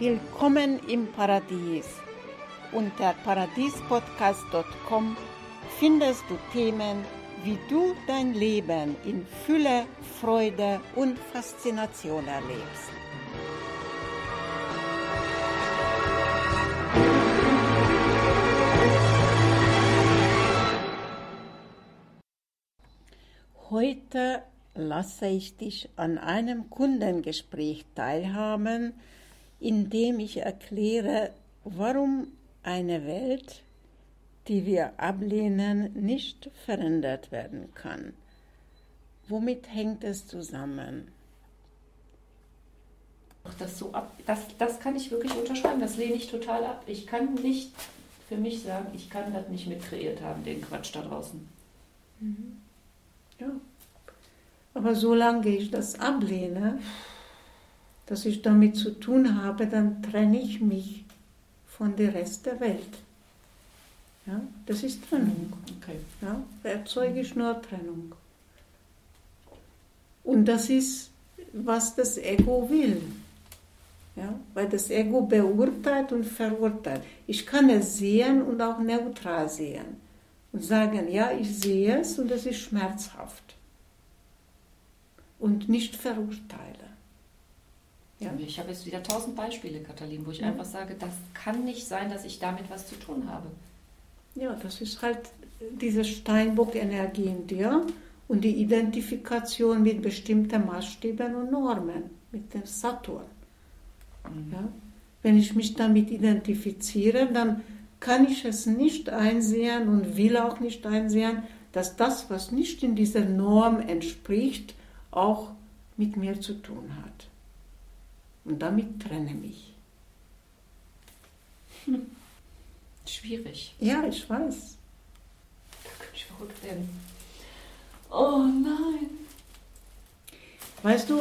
Willkommen im Paradies. Unter paradiespodcast.com findest du Themen, wie du dein Leben in Fülle, Freude und Faszination erlebst. Heute lasse ich dich an einem Kundengespräch teilhaben, in dem ich erkläre, warum eine Welt, die wir ablehnen, nicht verändert werden kann. Womit hängt es zusammen? Das, so ab, das, das kann ich wirklich unterschreiben, das lehne ich total ab. Ich kann nicht für mich sagen, ich kann das nicht mitkreiert haben, den Quatsch da draußen. Mhm. Ja. Aber solange ich das ablehne, dass ich damit zu tun habe, dann trenne ich mich von dem Rest der Welt. Ja, das ist Trennung. Okay. Ja, da erzeuge ich nur Trennung. Und das ist, was das Ego will. Ja, weil das Ego beurteilt und verurteilt. Ich kann es sehen und auch neutral sehen und sagen, ja, ich sehe es und es ist schmerzhaft und nicht verurteile. Ja? Ich habe jetzt wieder tausend Beispiele, Katalin, wo ich ja. einfach sage, das kann nicht sein, dass ich damit was zu tun habe. Ja, das ist halt diese Steinbock-Energie in dir und die Identifikation mit bestimmten Maßstäben und Normen, mit dem Saturn. Mhm. Ja? Wenn ich mich damit identifiziere, dann kann ich es nicht einsehen und will auch nicht einsehen, dass das, was nicht in dieser Norm entspricht, auch mit mir zu tun hat. Und damit trenne mich. Hm. Schwierig. Ja, ich weiß. Da könnte ich verrückt werden. Oh nein. Weißt du,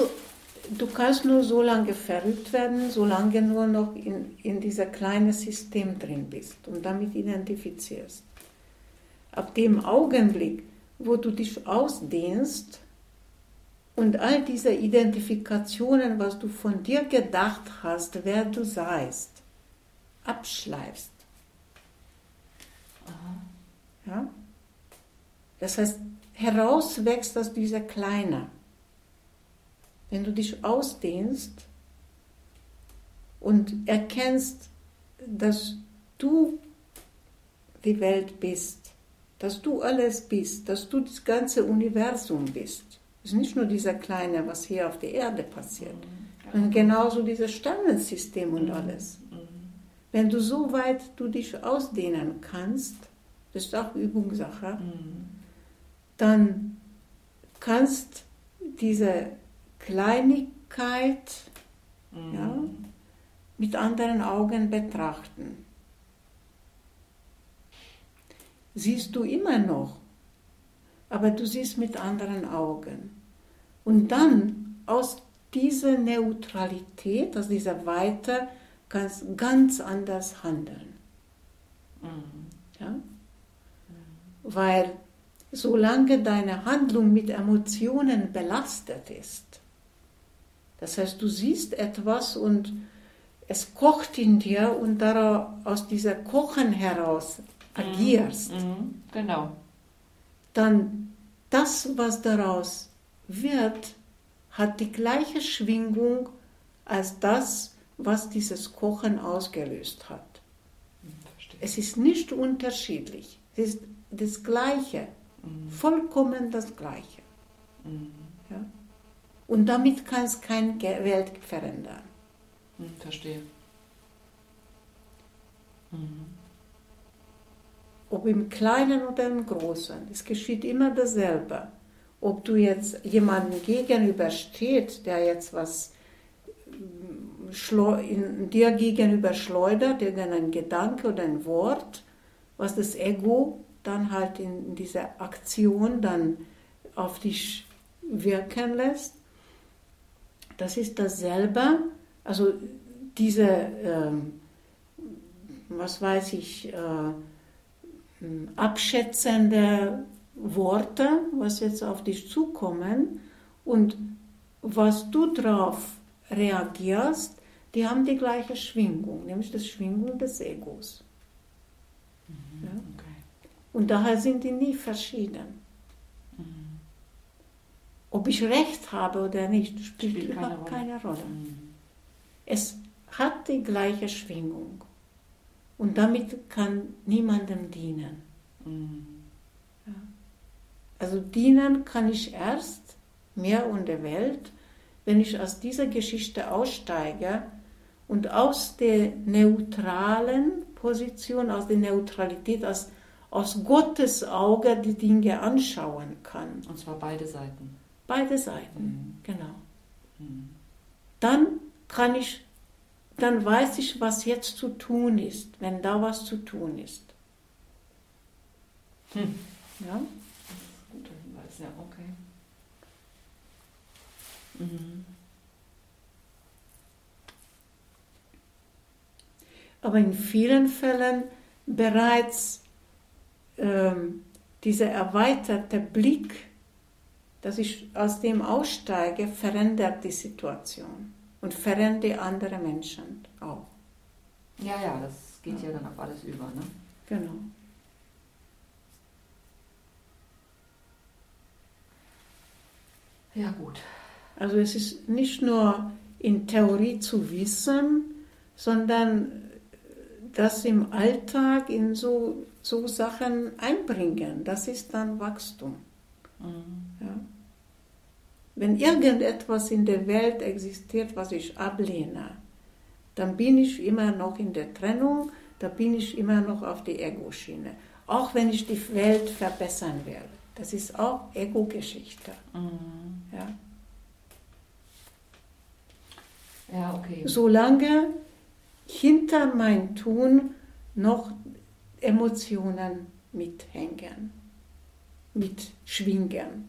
du kannst nur so lange verrückt werden, solange nur noch in, in dieser kleinen System drin bist und damit identifizierst. Ab dem Augenblick, wo du dich ausdehnst, und all diese Identifikationen, was du von dir gedacht hast, wer du seist, abschleifst. Ja? Das heißt, herauswächst aus dieser Kleine. Wenn du dich ausdehnst und erkennst, dass du die Welt bist, dass du alles bist, dass du das ganze Universum bist, es ist nicht nur dieser kleine, was hier auf der Erde passiert, mhm. sondern genauso dieses Sternensystem und mhm. alles. Mhm. Wenn du so weit du dich ausdehnen kannst, das ist auch Übungssache, mhm. dann kannst diese Kleinigkeit mhm. ja, mit anderen Augen betrachten. Siehst du immer noch aber du siehst mit anderen Augen. Und dann aus dieser Neutralität, aus dieser Weite, kannst du ganz anders handeln. Mhm. Ja? Weil solange deine Handlung mit Emotionen belastet ist, das heißt, du siehst etwas und es kocht in dir und daraus, aus dieser Kochen heraus agierst. Mhm. mhm. Genau dann das, was daraus wird, hat die gleiche Schwingung als das, was dieses Kochen ausgelöst hat. Verstehe. Es ist nicht unterschiedlich. Es ist das Gleiche. Mhm. Vollkommen das Gleiche. Mhm. Ja? Und damit kann es keine Welt verändern. Mhm, verstehe. Mhm ob im Kleinen oder im Großen. Es geschieht immer dasselbe. Ob du jetzt jemanden gegenübersteht, der jetzt was mm, in dir gegenüber schleudert, irgendein Gedanke oder ein Wort, was das Ego dann halt in dieser Aktion dann auf dich wirken lässt, das ist dasselbe. Also diese, äh, was weiß ich, äh, abschätzende Worte, was jetzt auf dich zukommen und was du darauf reagierst, die haben die gleiche Schwingung, nämlich die Schwingung des Egos. Mhm. Ja? Okay. Und daher sind die nie verschieden. Mhm. Ob ich recht habe oder nicht, spielt, Spielt keine überhaupt Rolle. keine Rolle. Mhm. Es hat die gleiche Schwingung. Und damit kann niemandem dienen. Mhm. Also dienen kann ich erst mir und der Welt, wenn ich aus dieser Geschichte aussteige und aus der neutralen Position, aus der Neutralität, aus, aus Gottes Auge die Dinge anschauen kann. Und zwar beide Seiten. Beide Seiten, Mhm. genau. Mhm. Dann kann ich, dann weiß ich, was jetzt zu tun ist, wenn da was zu tun ist. Hm. Ja? Guter Hinweis, ja, okay. Mhm. aber in vielen Fällen bereits ähm, dieser erweiterte Blick, dass ich aus dem aussteige, verändert die Situation und verändert andere Menschen auch. Ja, ja, das geht ja dann auf alles über, ne? Genau. Ja, gut. Also es ist nicht nur in Theorie zu wissen, sondern das im Alltag in so, so Sachen einbringen. Das ist dann Wachstum. Mhm. Wenn irgendetwas in der Welt existiert, was ich ablehne, dann bin ich immer noch in der Trennung, da bin ich immer noch auf die Ego-Schiene. Auch wenn ich die Welt verbessern will. Das ist auch Ego-Geschichte. Mhm. Ja. Ja, okay. Solange hinter mein Tun noch Emotionen mithängen, mitschwingen.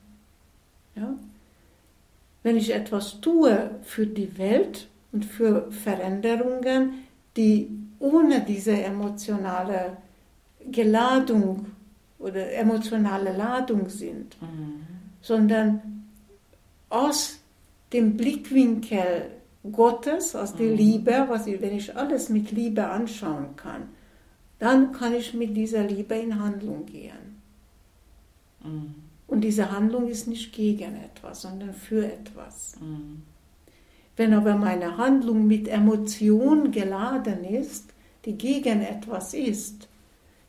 Ja? Wenn ich etwas tue für die Welt und für Veränderungen, die ohne diese emotionale Geladung oder emotionale Ladung sind, Mhm. sondern aus dem Blickwinkel Gottes, aus der Mhm. Liebe, was ich, wenn ich alles mit Liebe anschauen kann, dann kann ich mit dieser Liebe in Handlung gehen. Mhm. Und diese Handlung ist nicht gegen etwas, sondern für etwas. Mhm. Wenn aber meine Handlung mit Emotion geladen ist, die gegen etwas ist,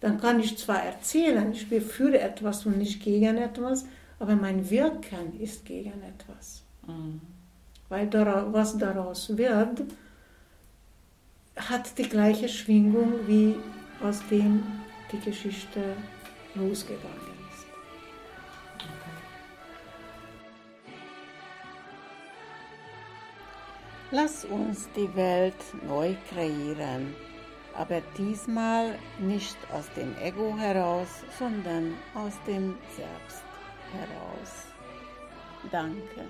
dann kann ich zwar erzählen, ich bin für etwas und nicht gegen etwas, aber mein Wirken ist gegen etwas. Mhm. Weil dara- was daraus wird, hat die gleiche Schwingung, wie aus dem die Geschichte losgegangen Lass uns die Welt neu kreieren, aber diesmal nicht aus dem Ego heraus, sondern aus dem Selbst heraus. Danke.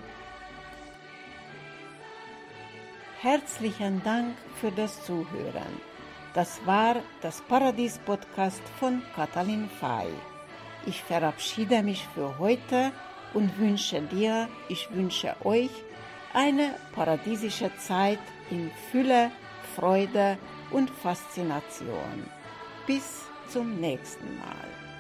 Herzlichen Dank für das Zuhören. Das war das Paradies-Podcast von Katalin Fay. Ich verabschiede mich für heute und wünsche dir, ich wünsche euch eine paradiesische Zeit in Fülle, Freude und Faszination. Bis zum nächsten Mal.